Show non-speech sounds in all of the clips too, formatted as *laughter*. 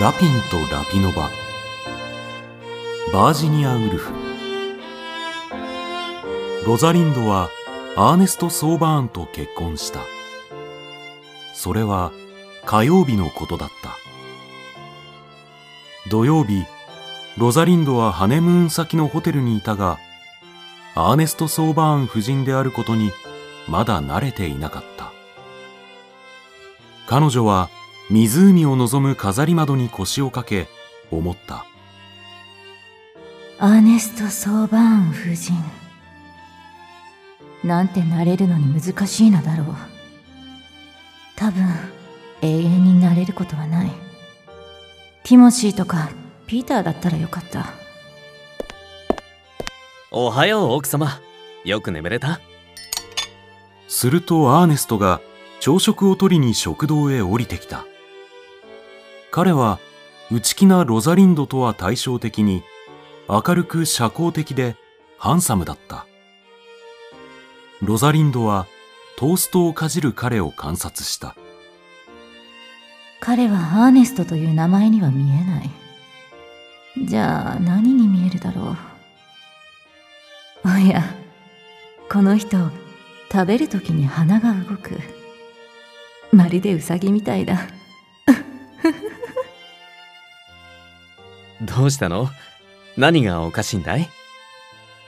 ラピンとラピノバ。バージニア・ウルフ。ロザリンドはアーネスト・ソーバーンと結婚した。それは火曜日のことだった。土曜日ロザリンドはハネムーン先のホテルにいたがアーネスト・ソーバーン夫人であることにまだ慣れていなかった。彼女は湖を望む飾り窓に腰をかけ思った。アーネスト・ソーバーン夫人。なんてなれるのに難しいのだろう。多分永遠になれることはない。ティモシーとかピーターだったらよかった。おはよう奥様。よく眠れた？するとアーネストが朝食を取りに食堂へ降りてきた彼は内気なロザリンドとは対照的に明るく社交的でハンサムだった。ロザリンドはトーストをかじる彼を観察した。彼はアーネストという名前には見えない。じゃあ何に見えるだろう？おやこの人食べる時に鼻が動く。まるでウサギみたいだ。どうしたの？何がおかしいんだい？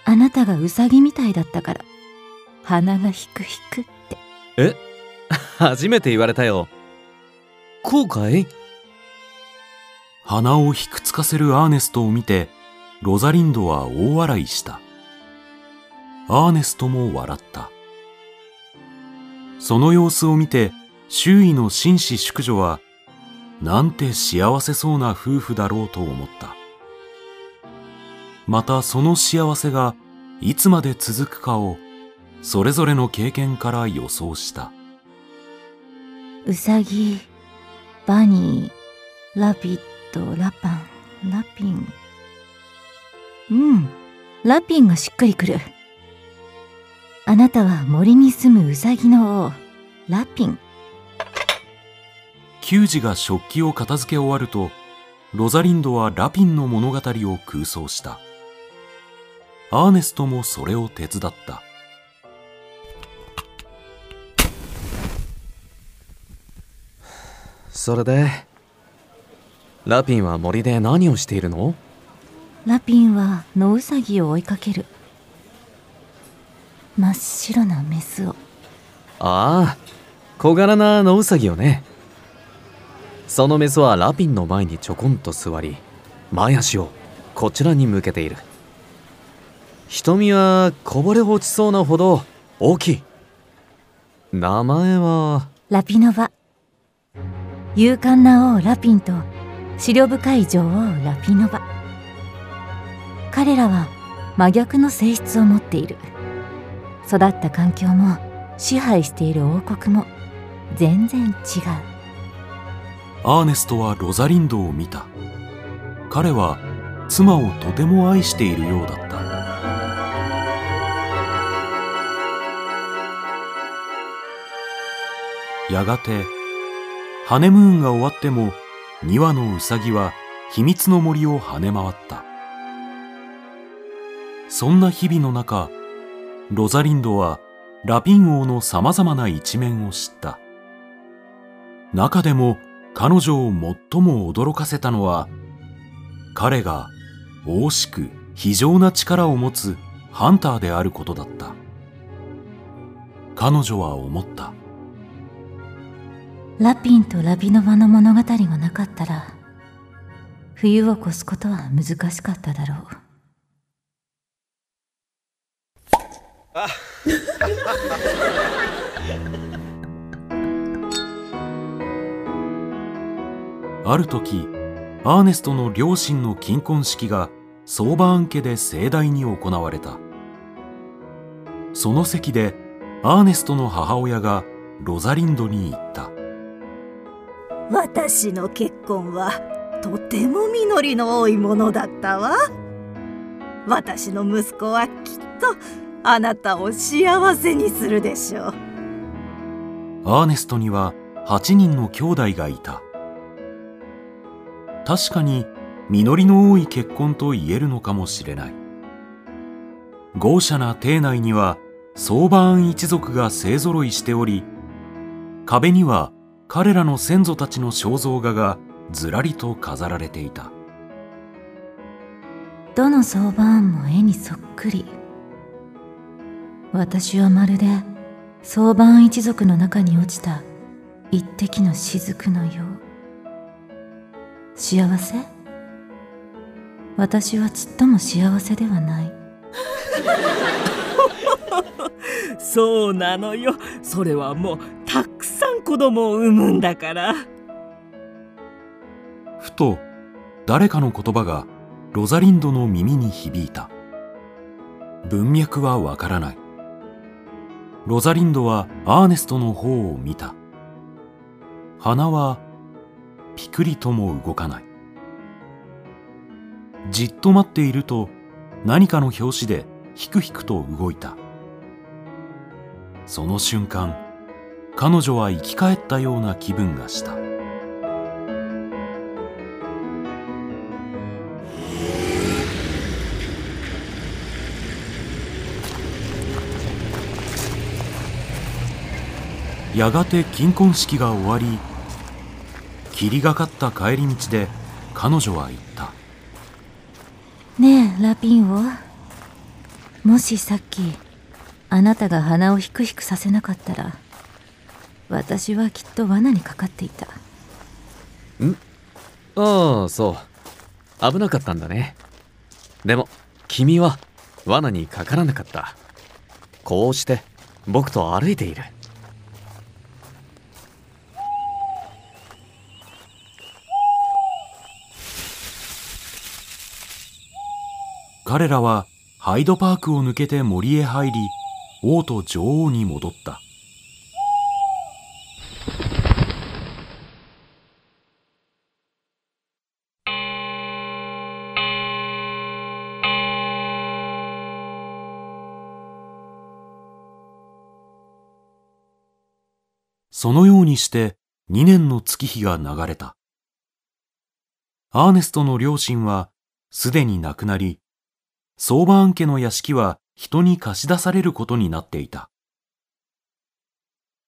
あなたがウサギみたいだったから。鼻がヒクヒクって。え？初めて言われたよ。こうかい鼻をひくつかせるアーネストを見てロザリンドは大笑いした。アーネストも笑った。その様子を見て周囲の紳士淑女はなんて幸せそうな夫婦だろうと思った。またその幸せがいつまで続くかをそれぞれの経験から予想した。ウサギバニーラビットラパンラピン。うんラピンがしっくりくる。あなたは森に住むウサギの王ラピン。球児が食器を片付け終わるとロザリンドはラピンの物語を空想した。アーネストもそれを手伝った。それでラピンは森で何をしているの？ラピンは野ウサギを追いかける。真っ白なメスを。ああ小柄な野ウサギよねそのメスはラピンの前にちょこんと座り前足をこちらに向けている。瞳はこぼれ落ちそうなほど大きい。名前は？ラピノバ。勇敢な王ラピンと思慮深い女王ラピノバ。彼らは真逆の性質を持っている。育った環境も支配している王国も全然違う。アーネストはロザリンドを見た。彼は妻をとても愛しているようだった。やがてハネムーンが終わっても2羽のウサギは秘密の森を跳ね回った。そんな日々の中ロザリンドはラピン王のさまざまな一面を知った。中でも彼女を最も驚かせたのは彼が大しく非常な力を持つハンターであることだった。彼女は思った。ラピンとラビノバの物語がなかったら冬を越すことは難しかっただろう。あ *laughs* る時アーネストの両親の金婚式がソーバーン家で盛大に行われた。その席でアーネストの母親がロザリンドに言った。私の結婚はとても実りの多いものだったわ。私の息子はきっとあなたを幸せにするでしょう。アーネストには8人の兄弟がいた確かに実りの多い結婚と言えるのかもしれない。豪奢な邸内には相場庵一族が勢ぞろいしており壁には彼らの先祖たちの肖像画がずらりと飾られていた。どの相場案も絵にそっくり。私はまるで相場一族の中に落ちた一滴の雫のよう。幸せ？私はちっとも幸せではない。*laughs* そうなのよ。それはもうたくさん子供を産むんだから。ふと誰かの言葉がロザリンドの耳に響いた。文脈はわからない。ロザリンドはアーネストの方を見た。鼻はピクリとも動かない。じっと待っていると何かの拍子でひくひくと動いた。その瞬間彼女は生き返ったような気分がした。やがて金婚式が終わり霧がかった帰り道で彼女は言った。ねえラピンオもしさっきあなたが鼻をひくひくさせなかったら私はきっと罠にかかっていた。ああそう。危なかったんだね。でも君は罠にかからなかった。こうして僕と歩いている彼らはハイドパークを抜けて森へ入り王と女王に戻った。そのようにして2年の月日が流れた。アーネストの両親はすでに亡くなり相場案家の屋敷は人に貸し出されることになっていた。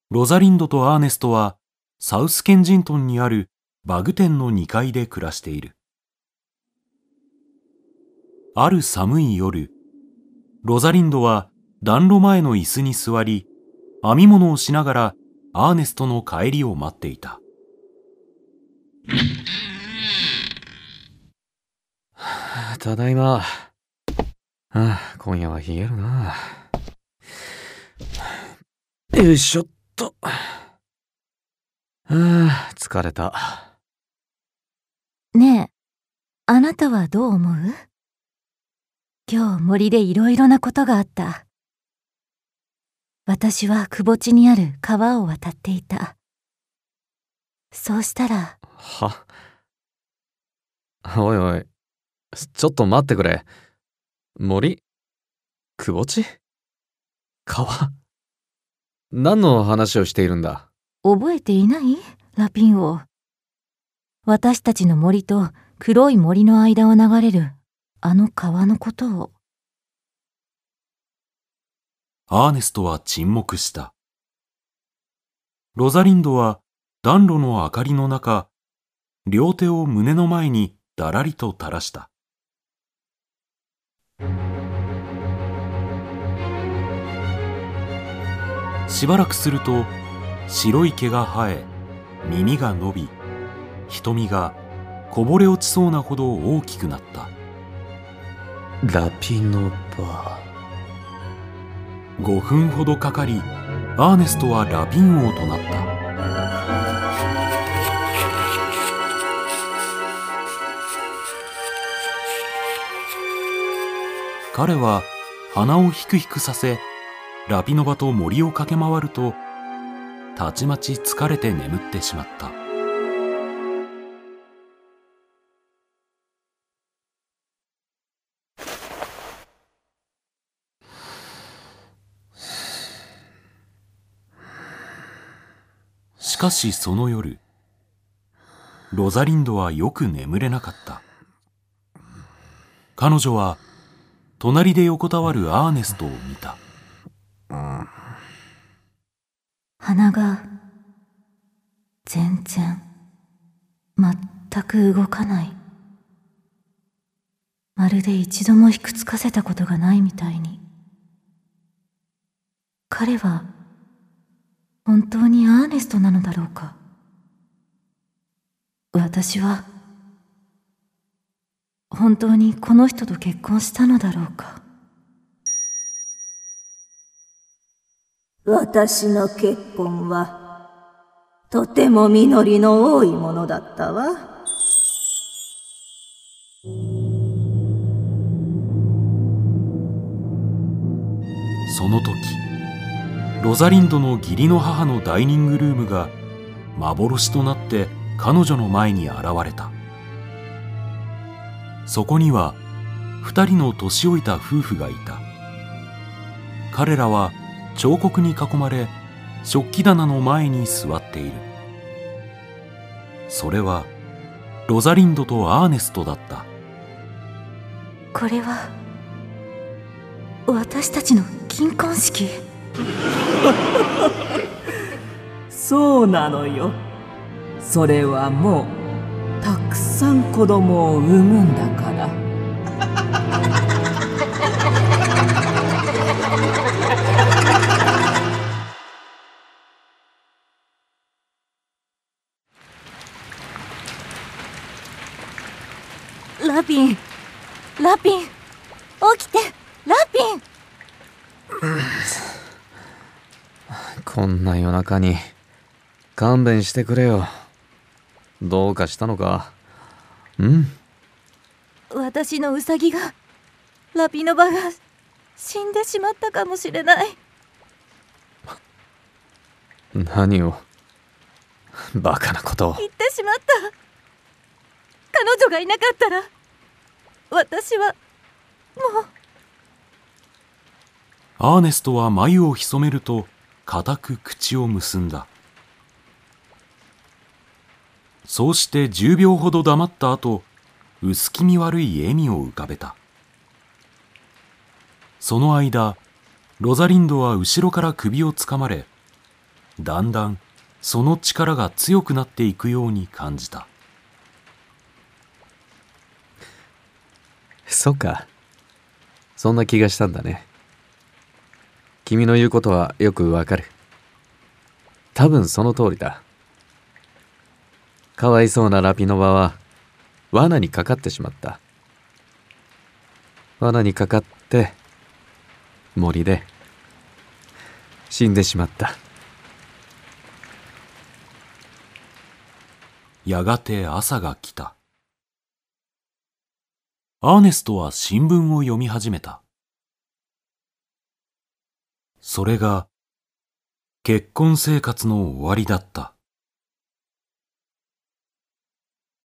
ロザリンドとアーネストはサウスケンジントンにあるバグ店の2階で暮らしている。ある寒い夜、ロザリンドは暖炉前の椅子に座り、編み物をしながらアーネストの帰りを待っていた。ただいま。ああ、今夜は冷えるな。よいしょっと。ああ、疲れた。ねえあなたはどう思う？今日森でいろいろなことがあった私は窪地にある川を渡っていたそうしたらは？おいおい、ちょっと待ってくれ。森？くぼ地？川？何の話をしているんだ？覚えていない？ラピンを。私たちの森と黒い森の間を流れるあの川のことを。アーネストは沈黙した。ロザリンドは暖炉の明かりの中、両手を胸の前にだらりと垂らした。しばらくすると白い毛が生え耳が伸び瞳がこぼれ落ちそうなほど大きくなった。ラピノバ。5分ほどかかりアーネストはラピン王となった。彼は鼻をひくひくさせラピノバと森を駆け回るとたちまち疲れて眠ってしまった。しかしその夜ロザリンドはよく眠れなかった。彼女は隣で横たわるアーネストを見た。鼻が全然全く動かない。まるで一度もひくつかせたことがないみたいに。彼は本当にアーネストなのだろうか。私は本当にこの人と結婚したのだろうか。私の結婚はとても実りの多いものだったわ。その時ロザリンドの義理の母のダイニングルームが幻となって彼女の前に現れたそこには二人の年老いた夫婦がいた彼らは彫刻に囲まれ食器棚の前に座っている。それはロザリンドとアーネストだった。これは私たちの金婚式。*laughs* そうなのよ。それはもうたくさん子供を産むんだからラピン。起きて。ラピン。*sighs* こんな夜中に勘弁してくれよ。どうかしたのか？ん？私のウサギがラピノバが死んでしまったかもしれない。何を？バカなことを。言ってしまった。彼女がいなかったら私はもう。アーネストは眉を潜めると固く口を結んだ。そうして10秒ほど黙った後薄気味悪い笑みを浮かべた。その間ロザリンドは後ろから首をつかまれだんだんその力が強くなっていくように感じた。そっか。そんな気がしたんだね。君の言うことはよくわかる。多分その通りだ。かわいそうなラピノバは罠にかかってしまった。罠にかかって森で死んでしまった。やがて朝が来た。アーネストは新聞を読み始めた。それが結婚生活の終わりだった。